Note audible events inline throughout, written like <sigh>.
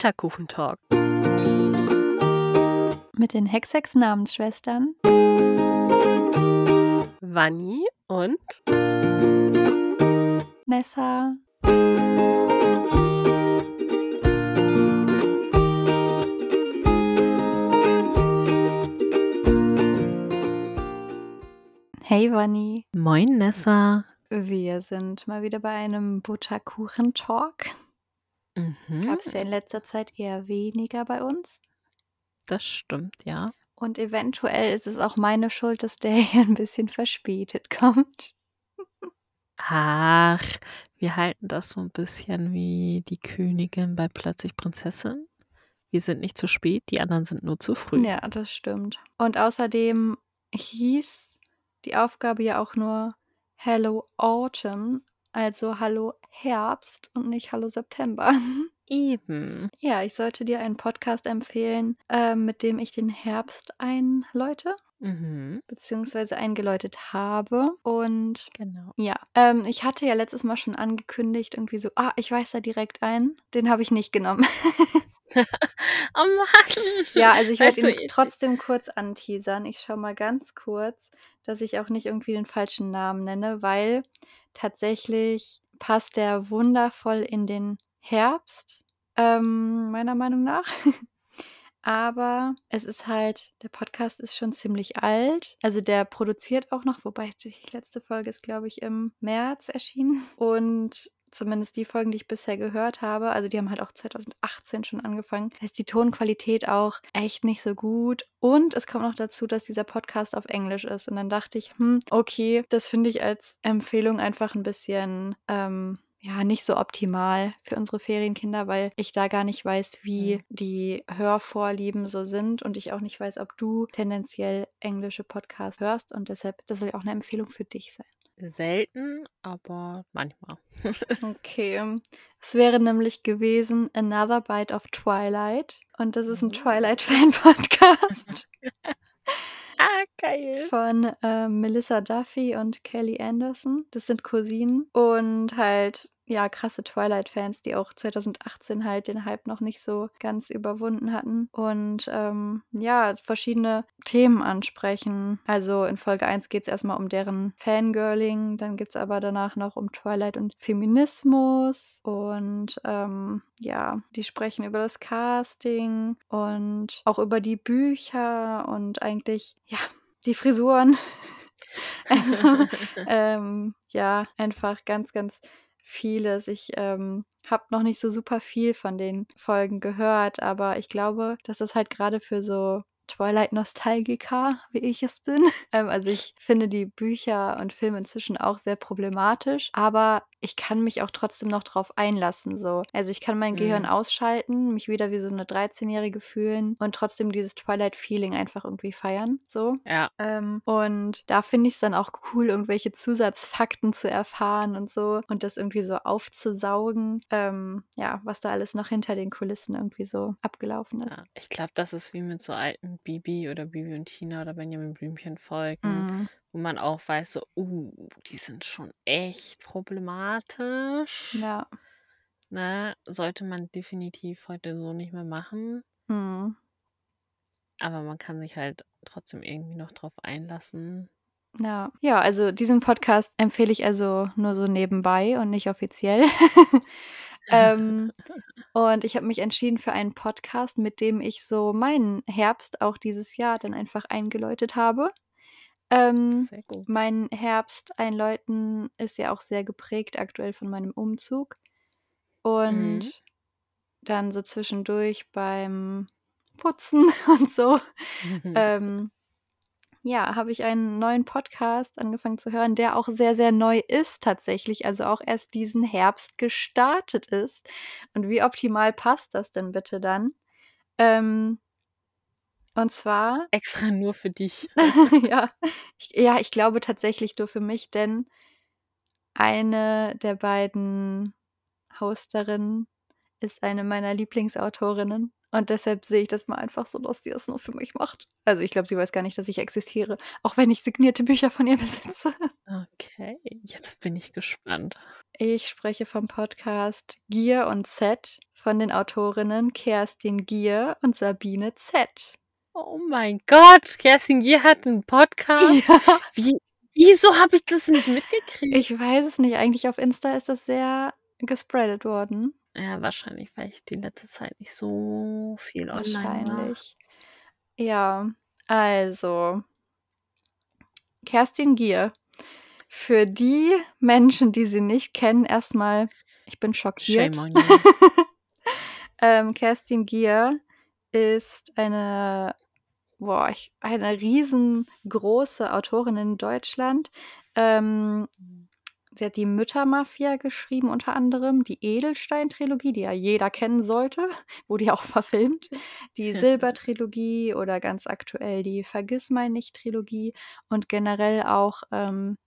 Butterkuchentalk. Mit den Hexex-Namensschwestern Vanni und Nessa. Hey Vanni, Moin Nessa. wir sind mal wieder bei einem Butterkuchen-Talk. Mhm. Gab es ja in letzter Zeit eher weniger bei uns. Das stimmt, ja. Und eventuell ist es auch meine Schuld, dass der <laughs> hier ein bisschen verspätet kommt. Ach, wir halten das so ein bisschen wie die Königin bei Plötzlich Prinzessin. Wir sind nicht zu spät, die anderen sind nur zu früh. Ja, das stimmt. Und außerdem hieß die Aufgabe ja auch nur Hello Autumn, also Hallo Herbst und nicht Hallo September. <laughs> Eben. Ja, ich sollte dir einen Podcast empfehlen, äh, mit dem ich den Herbst einläute, Mhm. beziehungsweise eingeläutet habe. Und Genau. ja, ähm, ich hatte ja letztes Mal schon angekündigt, irgendwie so, ah, ich weiß da direkt einen. Den habe ich nicht genommen. <laughs> <laughs> Oh Mann. Ja, also ich werde ihn trotzdem kurz anteasern. Ich schaue mal ganz kurz, dass ich auch nicht irgendwie den falschen Namen nenne, weil tatsächlich passt der wundervoll in den Herbst, ähm, meiner Meinung nach. <laughs> Aber es ist halt, der Podcast ist schon ziemlich alt. Also der produziert auch noch, wobei die letzte Folge ist, glaube ich, im März erschienen. Und zumindest die Folgen, die ich bisher gehört habe, also die haben halt auch 2018 schon angefangen, ist die Tonqualität auch echt nicht so gut. Und es kommt noch dazu, dass dieser Podcast auf Englisch ist. Und dann dachte ich, hm, okay, das finde ich als Empfehlung einfach ein bisschen, ähm, ja, nicht so optimal für unsere Ferienkinder, weil ich da gar nicht weiß, wie Mhm. die Hörvorlieben so sind und ich auch nicht weiß, ob du tendenziell englische Podcasts hörst und deshalb, das soll ja auch eine Empfehlung für dich sein. Selten, aber manchmal. <laughs> Okay, ähm, es wäre nämlich gewesen Another Bite of Twilight und das ist ein Oh. Twilight-Fan-Podcast <laughs> <laughs> Ah, geil. von äh, Melissa Duffy und Kelly Anderson. Das sind Cousinen und halt, ja, krasse Twilight-Fans, die auch 2018 halt den Hype noch nicht so ganz überwunden hatten und ähm, ja, verschiedene Themen ansprechen. Also in Folge 1 geht es erstmal um deren Fangirling, dann gibt es aber danach noch um Twilight und Feminismus und ähm, ja, die sprechen über das Casting und auch über die Bücher und eigentlich, ja, die Frisuren. <laughs> also, <laughs> ähm, ja, einfach ganz, ganz vieles. Ich ähm, habe noch nicht so super viel von den Folgen gehört, aber ich glaube, dass das halt gerade für so Twilight-Nostalgiker, wie ich es bin. <laughs> Ähm, also ich finde die Bücher und Filme inzwischen auch sehr problematisch, aber ich kann mich auch trotzdem noch drauf einlassen. So. Also ich kann mein Gehirn Mhm. ausschalten, mich wieder wie so eine 13-Jährige fühlen und trotzdem dieses Twilight-Feeling einfach irgendwie feiern. So. Ja. Ähm, und da finde ich es dann auch cool, irgendwelche Zusatzfakten zu erfahren und so und das irgendwie so aufzusaugen, ähm, ja, was da alles noch hinter den Kulissen irgendwie so abgelaufen ist. Ja, ich glaube, das ist wie mit so alten Bibi oder Bibi und Tina oder Benjamin Blümchen Folgen, Mhm. wo man auch weiß, so, uh, die sind schon echt problematisch. Ja. Ne? Sollte man definitiv heute so nicht mehr machen. Mhm. Aber man kann sich halt trotzdem irgendwie noch drauf einlassen. Ja. Ja, also diesen Podcast empfehle ich also nur so nebenbei und nicht offiziell. <laughs> ähm, <laughs> und ich habe mich entschieden für einen Podcast, mit dem ich so meinen Herbst auch dieses Jahr dann einfach eingeläutet habe. Ähm, Sehr gut. mein Herbst einläuten ist ja auch sehr geprägt aktuell von meinem Umzug. Und Mhm. dann so zwischendurch beim Putzen <laughs> und so, <laughs> ähm, ja, habe ich einen neuen Podcast angefangen zu hören, der auch sehr, sehr neu ist tatsächlich, also auch erst diesen Herbst gestartet ist. Und wie optimal passt das denn bitte dann? Ähm, und zwar Extra nur für dich. <laughs> ja, ich, ja, ich glaube tatsächlich nur für mich, denn eine der beiden Hosterinnen ist eine meiner Lieblingsautorinnen. Und deshalb sehe ich das mal einfach so, dass die das nur für mich macht. Also ich glaube, sie weiß gar nicht, dass ich existiere, auch wenn ich signierte Bücher von ihr besitze. <laughs> Okay, jetzt bin ich gespannt. Ich spreche vom Podcast Gier und Z von den Autorinnen Kerstin Gier und Sabine Z. Oh mein Gott, Kerstin Gier hat einen Podcast? <laughs> Ja. Wie wieso habe ich das nicht mitgekriegt? Ich weiß es nicht. Eigentlich auf Insta ist das sehr gespreadet worden. Ja, wahrscheinlich, weil ich die letzte Zeit nicht so viel online war. Wahrscheinlich. Ja, also Kerstin Gier. Für die Menschen, die sie nicht kennen, erstmal, ich bin schockiert. Shame on you. <laughs> ähm, Kerstin Gier ist eine, boah, ich, eine riesengroße Autorin in Deutschland. Ähm, sie hat die Müttermafia geschrieben, unter anderem die Edelstein-Trilogie, die ja jeder kennen sollte, <laughs> wurde ja auch verfilmt. Die Silbertrilogie oder ganz aktuell die Vergissmeinnicht-Trilogie und generell auch ähm,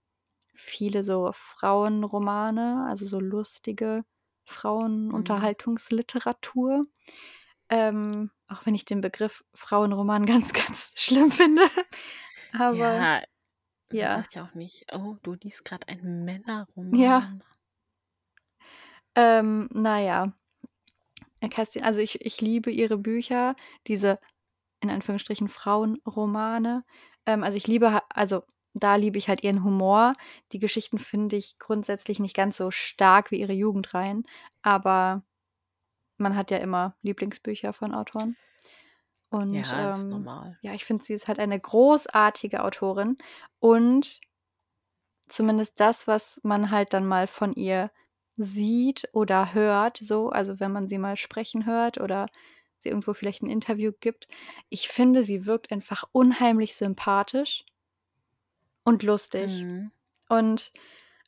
viele so Frauenromane, also so lustige Frauenunterhaltungsliteratur. Ähm, auch wenn ich den Begriff Frauenroman <laughs> ganz, ganz schlimm finde. Aber Ja, man ja. sagt ja auch nicht: „Oh, du liest grad einen Ja. Männerroman.“ Ähm, na ja. Äh, Kerstin also ich ich liebe ihre Bücher, diese in Anführungsstrichen Frauenromane. Ähm, also ich liebe also da liebe ich halt ihren Humor. Die Geschichten finde ich grundsätzlich nicht ganz so stark wie ihre Jugendreihen, aber man hat ja immer Lieblingsbücher von Autoren. Und, Ja, ist ähm, normal. ja, ich finde, sie ist halt eine großartige Autorin und zumindest das, was man halt dann mal von ihr sieht oder hört, so, also wenn man sie mal sprechen hört oder sie irgendwo vielleicht ein Interview gibt, ich finde, sie wirkt einfach unheimlich sympathisch und lustig. Mhm. Und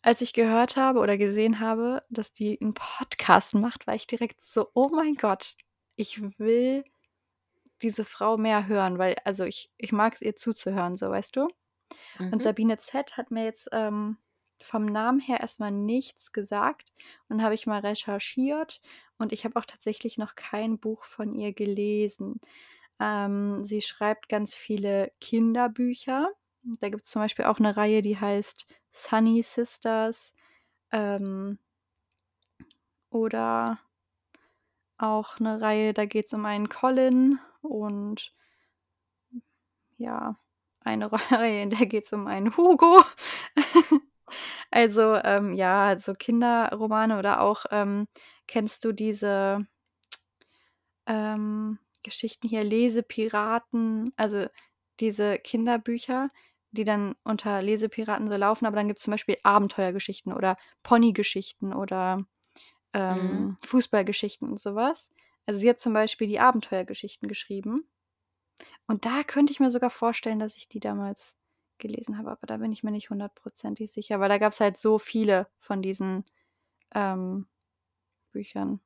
als ich gehört habe oder gesehen habe, dass die 'n Podcast macht, war ich direkt so: „Oh mein Gott, ich will diese Frau mehr hören“, weil also ich ich mag's ihr zuzuhören, so, weißt du? Und Mhm. Sabine Z hat mir jetzt, ähm, vom Namen her erst mal nichts gesagt. Und habe ich mal recherchiert und ich habe auch tatsächlich noch kein Buch von ihr gelesen. Ähm, sie schreibt ganz viele Kinderbücher. Da gibt's zum Beispiel auch 'ne Reihe, die heißt „Sunny Sisters“, ähm oder auch 'ne Reihe, da geht's um einen Colin und ja, eine <laughs> Reihe, in der geht's um einen Hugo. <laughs> Also, ähm, ja, so Kinderromane oder auch, ähm kennst du diese ähm, Geschichten hier, Lesepiraten, also diese Kinderbücher, die dann unter Lesepiraten so laufen, aber dann gibt's zum Beispiel Abenteuergeschichten oder Ponygeschichten oder, Mhm. ähm, Fußballgeschichten und so was. Also sie hat zum Beispiel die Abenteuergeschichten geschrieben. Und da könnte ich mir sogar vorstellen, dass ich die damals gelesen habe, aber da bin ich mir nicht hundertprozentig sicher, weil da gab's halt so viele von diesen, ähm, Büchern.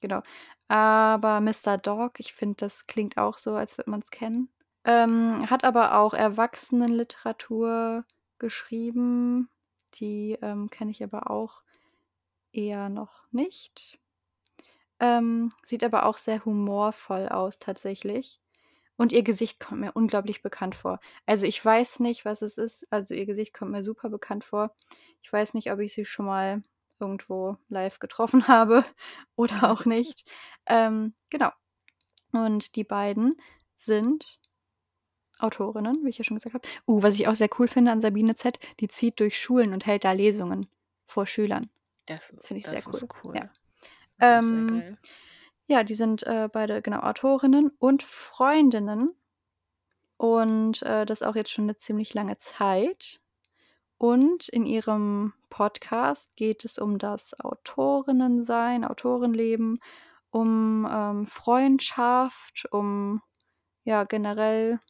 Genau. Aber Mr. Dog, ich finde, das klingt auch so, als würde man's kennen. Ähm, hat aber auch Erwachsenenliteratur geschrieben. Die, ähm, kenne ich aber auch eher noch nicht. Ähm, sieht aber auch sehr humorvoll aus tatsächlich. Und ihr Gesicht kommt mir unglaublich bekannt vor. Also, ich weiß nicht, was es ist. Also, ihr Gesicht kommt mir super bekannt vor. Ich weiß nicht, ob ich sie schon mal irgendwo live getroffen <laughs> habe oder auch nicht. Ähm, genau. Und die beiden sind Autorinnen, wie ich ja schon gesagt habe. Uh, was ich auch sehr cool finde an Sabine Z, die zieht durch Schulen und hält da Lesungen vor Schülern. Das Das finde ich das sehr ist cool. cool. Ja. Das ist sehr Ähm, geil. ja, die sind, äh, beide, genau, Autorinnen und Freundinnen. Und, äh, das auch jetzt schon 'ne ziemlich lange Zeit. Und in ihrem Podcast geht es um das Autorinnensein, Autorenleben, um, ähm, Freundschaft, um, ja, generell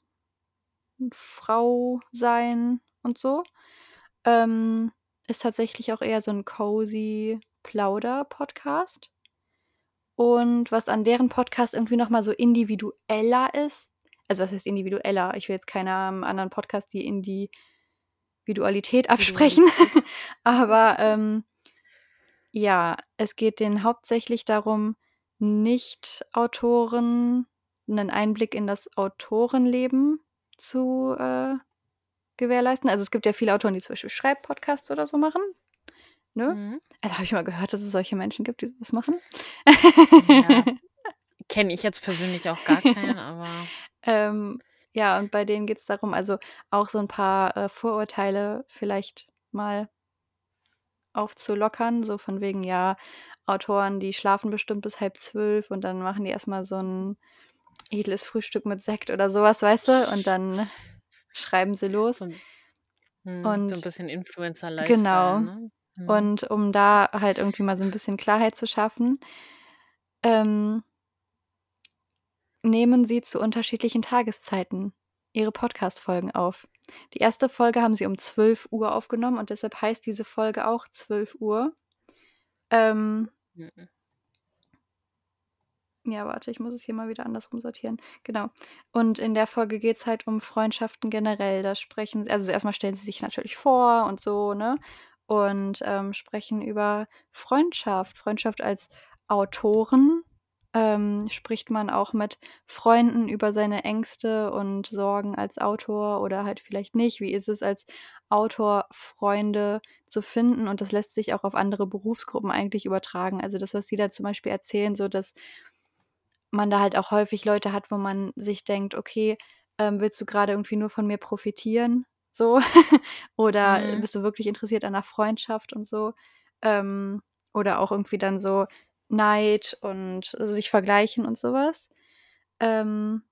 Frau sein und so. Ähm, ist tatsächlich auch eher so 'n cozy Plauder-Podcast. Und was an deren Podcast irgendwie noch mal so individueller ist also, was heißt individueller? Ich will jetzt keinem anderen Podcast die Individualität absprechen, <laughs> aber, ähm ja, es geht denen hauptsächlich darum, Nicht-Autoren 'nen Einblick in das Autorenleben zu, äh, gewährleisten. Also, es gibt ja viele Autoren, die zum Beispiel Schreibpodcasts oder so machen. Ne? Mhm. Also, habe ich mal gehört, dass es solche Menschen gibt, die so was machen. Ja. <laughs> Kenne ich jetzt persönlich auch gar keinen, aber <laughs> Ähm, ja, und bei denen geht's darum also, auch so 'n paar, äh, Vorurteile vielleicht mal aufzulockern, so von wegen, ja, Autoren, die schlafen bestimmt bis 23:30 und dann machen die erst mal so 'n edles Frühstück mit Sekt oder so was, weißt du? Und <laughs> dann schreiben sie los. So 'n mhm, so 'n Und bisschen Influencer-Lifestyle, genau. ne? Mhm. Und um da halt irgendwie mal so 'n bisschen Klarheit zu schaffen, ähm nehmen sie zu unterschiedlichen Tageszeiten ihre Podcast-Folgen auf. Die 1. Folge haben sie um 12:00 aufgenommen und deshalb heißt diese Folge auch 12:00. Ähm Mhm. Ja, warte, ich muss es hier mal wieder andersrum sortieren. Genau. Und in der Folge geht's halt um Freundschaften generell. Da sprechen sie also, erst mal stellen sie sich natürlich vor und so, ne? Und, ähm, sprechen über Freundschaft. Freundschaft als Autoren, ähm, spricht man auch mit Freunden über seine Ängste und Sorgen als Autor oder halt vielleicht nicht. Wie ist es als Autor, Freunde zu finden? Und das lässt sich auch auf andere Berufsgruppen eigentlich übertragen. Also, das, was sie da zum Beispiel erzählen, so dass man da halt auch häufig Leute hat, wo man sich denkt: „Okay, ähm, willst du grade irgendwie nur von mir profitieren, so? <laughs> Oder Mhm. bist du wirklich interessiert an 'ner Freundschaft und so?“ Ähm, oder auch irgendwie dann so Neid und sich vergleichen und so was. Ähm,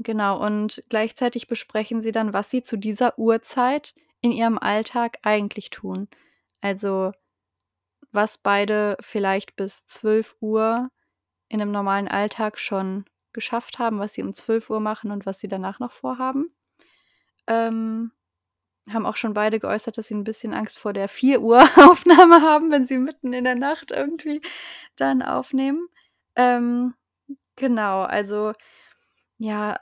genau, und gleichzeitig besprechen sie dann, was sie zu dieser Uhrzeit in ihrem Alltag eigentlich tun. Also, was beide vielleicht bis 12:00 in 'nem normalen Alltag schon geschafft haben, was sie um 12:00 machen und was sie danach noch vorhaben. Ähm, haben auch schon beide geäußert, dass sie 'n bisschen Angst vor der 4:00 <laughs> Aufnahme haben, wenn sie mitten in der Nacht irgendwie dann aufnehmen. Ähm, genau, also, ja,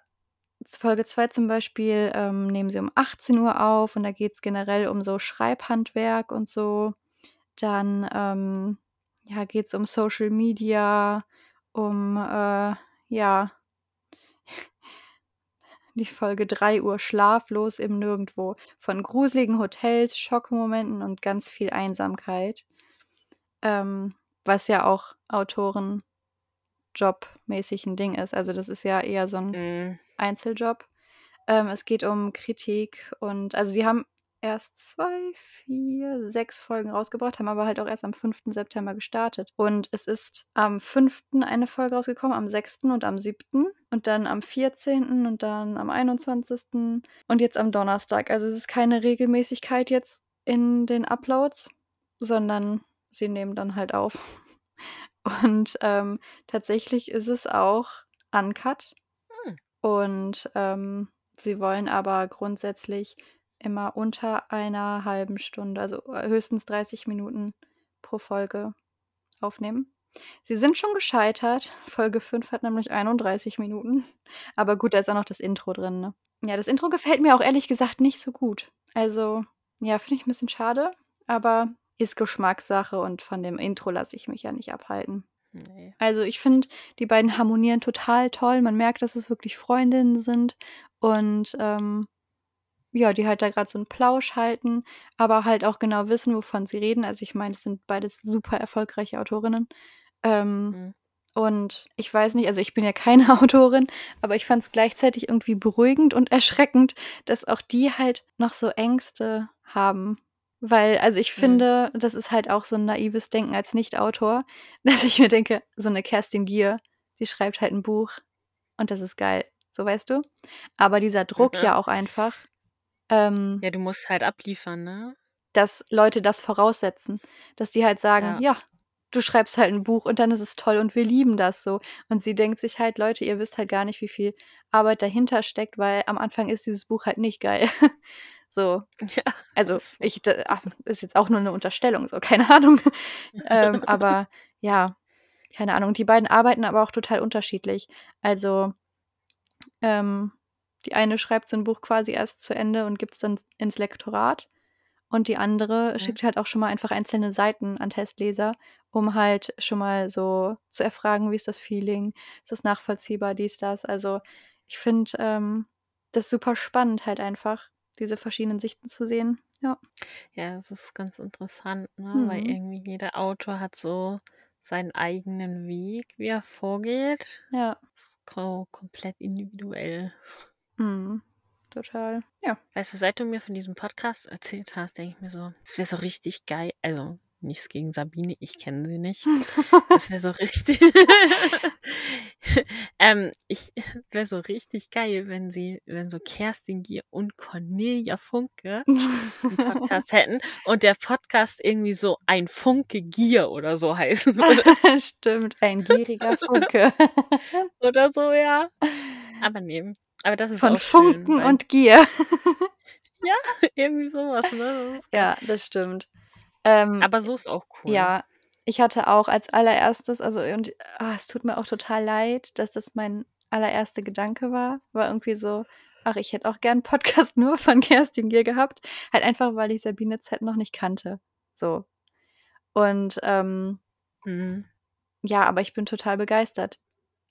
Folge 2 zum Beispiel, ähm, nehmen sie um 18:00 auf und da geht's generell um so Schreibhandwerk und so. Dann, ähm, ja, geht's um Social Media, um, äh, ja <laughs> die Folge 3 Uhr Schlaflos im Nirgendwo. Von gruseligen Hotels, Schockmomenten und ganz viel Einsamkeit. Ähm, was ja auch Autorenjobmäßig 'n Ding ist. Also, das ist ja eher so 'n Mhm. Einzeljob. Ähm, es geht um Kritik und also, sie haben erst 2, 4, 6 Folgen rausgebracht, haben aber halt auch erst am 5. September gestartet. Und es ist am 5. eine Folge rausgekommen, am 6. und am 7. und dann am 14. und dann am 21. und jetzt am Donnerstag. Also, es ist keine Regelmäßigkeit jetzt in den Uploads, sondern sie nehmen dann halt auf. <laughs> Und, ähm, tatsächlich ist es auch uncut. Hm. Und, ähm, sie wollen aber grundsätzlich immer unter einer 1/2 Stunde, also, äh, höchstens 30 Minuten pro Folge aufnehmen. Sie sind schon gescheitert. <laughs> Folge 5 hat nämlich 31 Minuten. <laughs> Aber gut, da ist auch noch das Intro drin, ne? Ja, das Intro gefällt mir auch ehrlich gesagt nicht so gut. Also, ja, finde ich 'n bisschen schade, aber ist Geschmackssache und von dem Intro lasse ich mich ja nicht abhalten. Ne. Also, ich finde, die beiden harmonieren total toll. Man merkt, dass es wirklich Freundinnen sind und, ähm, ja, die halt da grad so 'n Plausch halten, aber halt auch genau wissen, wovon sie reden. Also, ich meine, das sind beides super erfolgreiche Autorinnen. Ähm, Mhm. und ich weiß nicht also, ich bin ja keine <laughs> Autorin, aber ich fand's gleichzeitig irgendwie beruhigend und erschreckend, dass auch die halt noch so Ängste haben. Weil also, ich Mhm. finde, das ist halt auch so 'n naives Denken als Nicht-Autor, <laughs> dass ich mir denke, so 'ne Kerstin Gier, die schreibt halt 'n Buch und das ist geil, so, weißt du? Aber dieser Druck ja auch einfach, ähm Ja, du musst halt abliefern, ne? dass Leute das voraussetzen, dass die halt sagen: Ja. „Ja, du schreibst halt 'n Buch und dann ist es toll und wir lieben das so.“ Und sie denkt sich halt: „Leute, ihr wisst halt gar nicht, wie viel Arbeit dahinter steckt, weil am Anfang ist dieses Buch halt nicht geil.“ <laughs> So. <laughs> Ja, Also, ich ach, ist jetzt auch nur 'ne Unterstellung, so, <laughs> keine Ahnung. Ähm, aber ja, keine Ahnung. Die beiden arbeiten aber auch total unterschiedlich. Also ähm, die eine schreibt so 'n Buch quasi erst zu Ende und gibt's dann s ins Lektorat und die andere Mhm. schickt halt auch schon mal einfach einzelne Seiten an Testleser, um halt schon mal so zu erfragen: „Wie ist das Feeling? Ist das nachvollziehbar?“ Dies, das. Also, ich finde, ähm, das super spannend halt einfach, diese verschiedenen Sichten zu sehen. Ja. Ja, es ist ganz interessant, ne? Weil Mhm. irgendwie jeder Autor hat so seinen eigenen Weg, wie er vorgeht. Ja. Das ist ko komplett individuell. Mhm. Total. Ja. Weißt du, seit du mir von diesem Podcast erzählt hast, denke ich mir so, es wäre so richtig geil. Also, nichts gegen Sabine, ich kenne sie nicht. <laughs> Es wäre so richtig. <laughs> ähm, ich wäre so richtig geil, wenn sie, wenn so Kerstin Gier und Cornelia Funke einen Podcast <laughs> hätten und der Podcast irgendwie so ein Funke Gier oder so heißen würde. Stimmt, ein gieriger Funke. oder so, ja. Aber nee. Aber das ist Von schön, Funken weil und Gier. <laughs> <laughs> irgendwie sowas, ne? Das. Ja, das stimmt. Ähm, Aber so ist auch cool. ja, ich hatte auch als allererstes, also und ah, es tut mir auch total leid, dass das mein allererster Gedanke war. War irgendwie so, ach, ich hätte auch gern Podcast <laughs> nur von Kerstin Gier gehabt. Halt einfach, weil ich Sabine Z noch nicht kannte. So. Und, ähm Mhm. ja, aber ich bin total begeistert.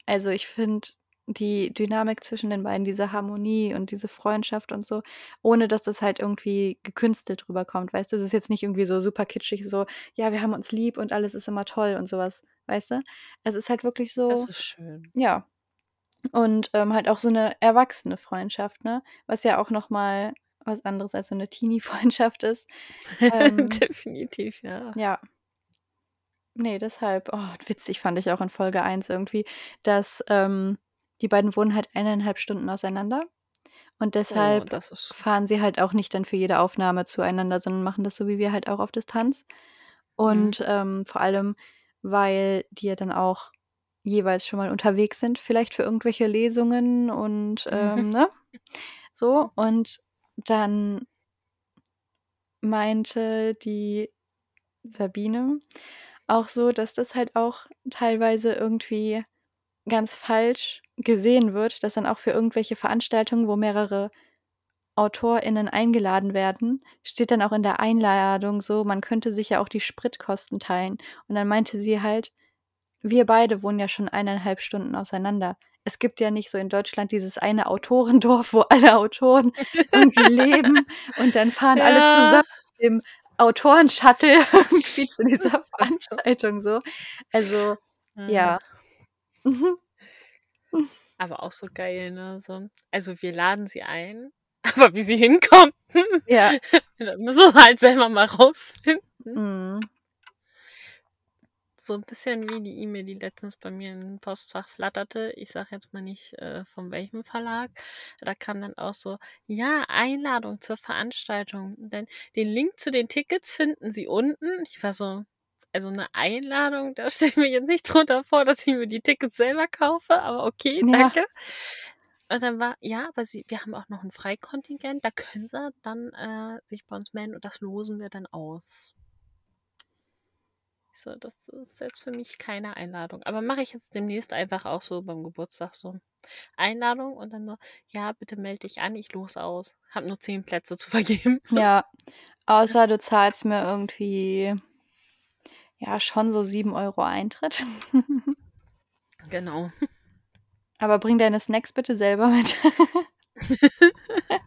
Also, ich finde die Dynamik zwischen den beiden, diese Harmonie und diese Freundschaft und so, ohne dass das halt irgendwie gekünstelt rüberkommt, weißt du? Es ist jetzt nicht irgendwie so super kitschig, so: „Ja, wir haben uns lieb und alles ist immer toll“ und so was, weißt du? Es ist halt wirklich Das so ist schön. ja. Und, ähm, halt auch so 'ne erwachsene Freundschaft, ne? Was ja auch noch mal was anderes als so 'ne Teenie-Freundschaft ist. <laughs> Ähm Definitiv, ja. ja. Ne, deshalb oh, witzig fand ich auch in Folge 1 irgendwie, dass, ähm die beiden wohnen halt 1,5 Stunden auseinander und Oh, deshalb ist fahren sie halt auch nicht dann für jede Aufnahme zueinander, sondern machen das so wie wir halt auch auf Distanz. Mhm. Und, ähm, vor allem, weil die ja dann auch jeweils schon mal unterwegs sind, vielleicht für irgendwelche Lesungen und, ähm, ne? <laughs> So, und dann meinte die Sabine auch so, dass das halt auch teilweise irgendwie ganz falsch gesehen wird, dass dann auch für irgendwelche Veranstaltungen, wo mehrere AutorInnen eingeladen werden, steht dann auch in der Einladung so, man könnte sich ja auch die Spritkosten teilen. Und dann meinte sie halt: „Wir beide wohnen ja schon 1,5 Stunden auseinander. Es gibt ja nicht so in Deutschland dieses eine Autorendorf, wo alle Autoren <laughs> irgendwie leben und dann fahren alle Ja. zusammen im Autoren-Shuttle <laughs> irgendwie zu <laughs> dieser Veranstaltung so.“ Also, ja. Mhm. Aber auch so geil, ne? So, also wir laden sie ein, <laughs> aber wie sie hinkommen, Ja. <laughs> müssen wir halt selber mal rausfinden. Mhm. So 'n bisschen wie die E-Mail, die letztens bei mir im Postfach flatterte. Ich sage jetzt mal nicht, äh, von welchem Verlag. Da kam dann auch so: „Ja, Einladung zur Veranstaltung. Denn den Link zu den Tickets finden Sie unten.“ Ich war so: „Also 'ne Einladung, da stelle ich mir jetzt nicht drunter vor, dass ich mir die Tickets selber kaufe, aber okay, Ja. danke.“ Und dann war: „Ja, aber Sie wir haben auch noch 'n Freikontingent, da können Sie dann, äh, sich bei uns melden und das losen wir dann aus.“ Ich so: „Das ist jetzt für mich keine Einladung.“ Aber mache ich jetzt demnächst einfach auch so beim Geburtstag so. Einladung und dann so: „Ja, bitte melde dich an, ich lose aus. Habe nur 10 Plätze zu vergeben.“ Ja, <laughs> außer du zahlst mir irgendwie ja, schon so 7 € Eintritt. <laughs> Genau. Aber bring deine Snacks bitte selber mit. <laughs>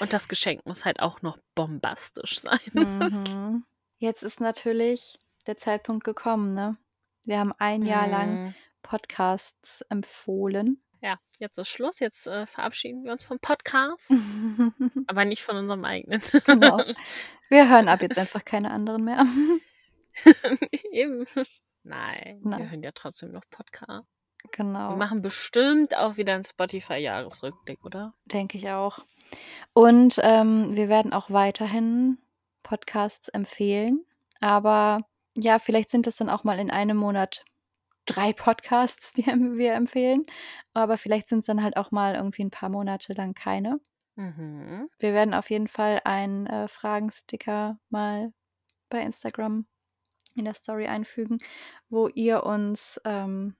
Und das Geschenk muss halt auch noch bombastisch sein. Mhm. Jetzt ist natürlich der Zeitpunkt gekommen, ne? Wir haben ein Jahr lang Mhm. Podcasts empfohlen. Ja, jetzt ist Schluss. Jetzt, äh, verabschieden wir uns vom Podcast, <laughs> aber nicht von unserem eigenen. Genau. Wir hören ab jetzt einfach keine anderen mehr. <laughs> Eben. Nein, wir Nein. hören ja trotzdem noch Podcast. Wir Genau, machen bestimmt auch wieder 'n Spotify-Jahresrückblick, oder? denke ich auch. Und, ähm, wir werden auch weiterhin Podcasts empfehlen, aber ja, vielleicht sind es dann auch mal in einem Monat 3 Podcasts, die <laughs> wir empfehlen, aber vielleicht sind's dann halt auch mal irgendwie 'n paar Monate lang keine. Mhm. Wir werden auf jeden Fall einen, äh, Fragensticker mal bei Instagram in der Story einfügen, wo ihr uns, ähm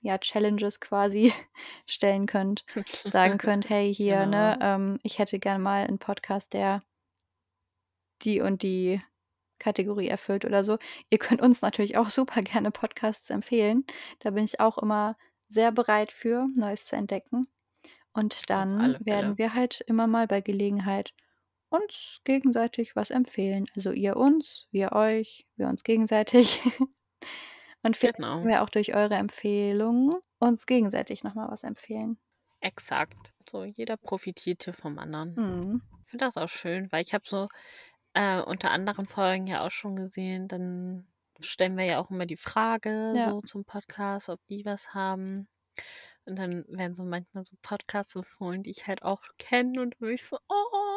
ja, Challenges quasi <laughs> stellen könnt. <laughs> Sagen könnt: „Hey, hier, ne, Genau. ähm, ich hätte gern mal 'n Podcast, der die und die Kategorie erfüllt“ oder so. Ihr könnt uns natürlich auch <laughs> super gerne Podcasts empfehlen. Da bin ich auch immer sehr bereit für, Neues zu entdecken. Und dann werden wir halt immer mal bei Gelegenheit uns gegenseitig was empfehlen. Also ihr uns, wir euch, wir uns gegenseitig. <laughs> Und vielleicht Genau. können wir auch durch eure Empfehlungen uns gegenseitig noch mal was empfehlen. Exakt. So, jeder profitiert hier vom anderen. Mhm. Ich finde das auch schön, weil ich habe so äh, unter anderen Folgen ja auch schon gesehen, dann stellen wir ja auch immer die Frage Ja. so zum Podcast, ob die was haben. Und dann werden so manchmal so Podcasts empfohlen, die ich halt auch kenne und bin ich so, oh,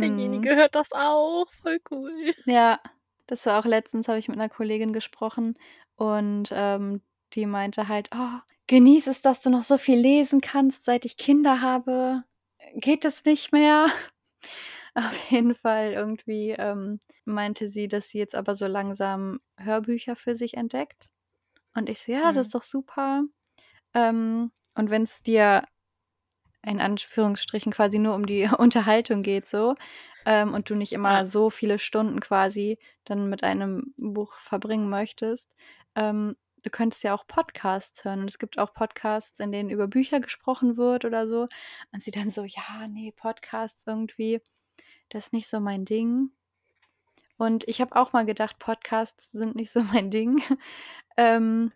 derjenige Mhm. hört das auch, voll cool. Ja, das war auch letztens habe ich mit einer Kollegin gesprochen und, ähm, die meinte halt: „Oh, genieß es, dass du noch so viel lesen kannst. Seit ich Kinder habe, geht das nicht mehr.“ <laughs> Auf jeden Fall irgendwie, ähm, meinte sie, dass sie jetzt aber so langsam Hörbücher für sich entdeckt. Und ich so: „Ja, das Mhm. ist doch super.“ Ähm, und wenn's dir in Anführungsstrichen quasi nur um die <laughs> Unterhaltung geht so, ähm, und du nicht Ja. immer so viele Stunden quasi dann mit einem Buch verbringen möchtest, ähm, du könntest ja auch Podcasts hören. Und es gibt auch Podcasts, in denen über Bücher gesprochen wird oder so. Und sie dann so: „Ja, ne, Podcasts irgendwie, das ist nicht so mein Ding.“ Und ich habe auch mal gedacht, Podcasts sind nicht so <laughs> mein Ding. Ähm,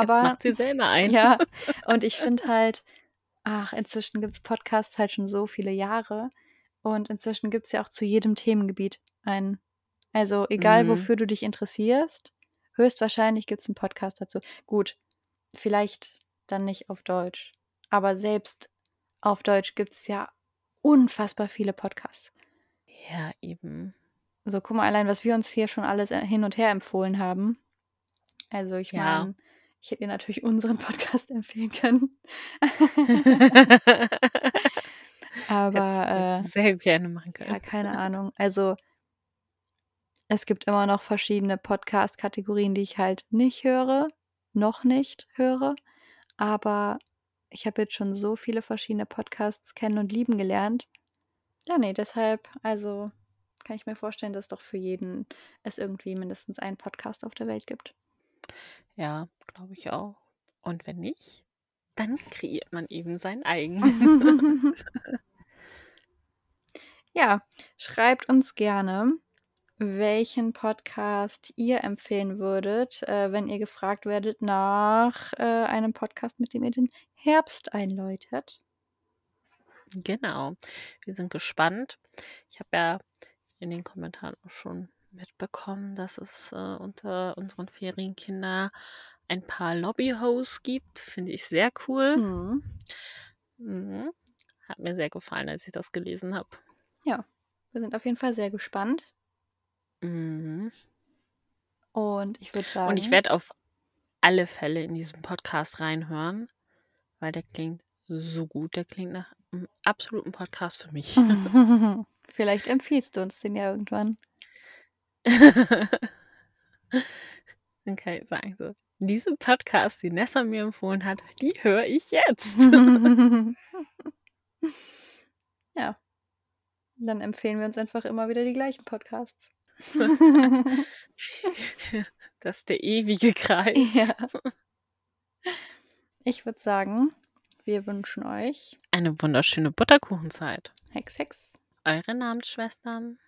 Jetzt aber macht sie selber <laughs> einen. ja, und ich finde halt ach, inzwischen gibt's Podcasts halt schon so viele Jahre und inzwischen gibt's ja auch zu jedem Themengebiet einen. Also, egal Mhm. wofür du dich interessierst, höchstwahrscheinlich gibt's 'n Podcast dazu. Gut, vielleicht dann nicht auf Deutsch, aber selbst auf Deutsch gibt's ja unfassbar viele Podcasts. Ja, eben. So, guck mal allein, was wir uns hier schon alles, äh, hin und her empfohlen haben. Also, ich Ja. meine, ich hätte dir natürlich unseren Podcast <laughs> empfehlen können. <laughs> Aber, äh sehr gerne machen ja, können. keine <laughs> Ahnung. Also es gibt immer noch verschiedene Podcast-Kategorien, die ich halt nicht höre noch nicht höre. Aber ich habe jetzt schon so viele verschiedene Podcasts kennen und lieben gelernt. Ja, ne, deshalb also, kann ich mir vorstellen, dass doch für jeden es irgendwie mindestens einen Podcast auf der Welt gibt. Ja, glaube ich auch. Und wenn nicht, dann kreiert man eben seinen eigenen. <laughs> Ja, schreibt uns gerne, welchen Podcast ihr empfehlen würdet, äh, wenn ihr gefragt werdet nach, äh, einem Podcast, mit dem ihr den Herbst einläutet. Genau. Wir sind gespannt. Ich habe ja in den Kommentaren auch schon mitbekommen, dass es, äh, unter unseren Ferienkinder ein paar Lobby-Hosts gibt. Finde ich sehr cool. Mhm. Mhm. Hat mir sehr gefallen, als ich das gelesen habe. Ja, wir sind auf jeden Fall sehr gespannt. Mhm. Und ich würde Und ich sagen werde auf alle Fälle in diesen Podcast reinhören, weil der klingt so gut. Der klingt nach 'm absoluten Podcast für mich. <laughs> Vielleicht empfiehlst du uns den ja irgendwann. <laughs> Dann kann ich sagen so: „Diese Podcasts, die Nessa mir empfohlen hat, die höre ich jetzt.“ <laughs> Ja. Dann empfehlen wir uns einfach immer wieder die gleichen Podcasts. <laughs> Das ist der ewige Kreis. Ja. Ich würde sagen, wir wünschen euch Eine wunderschöne Butterkuchenzeit. Hex, Hex. Eure Namensschwestern.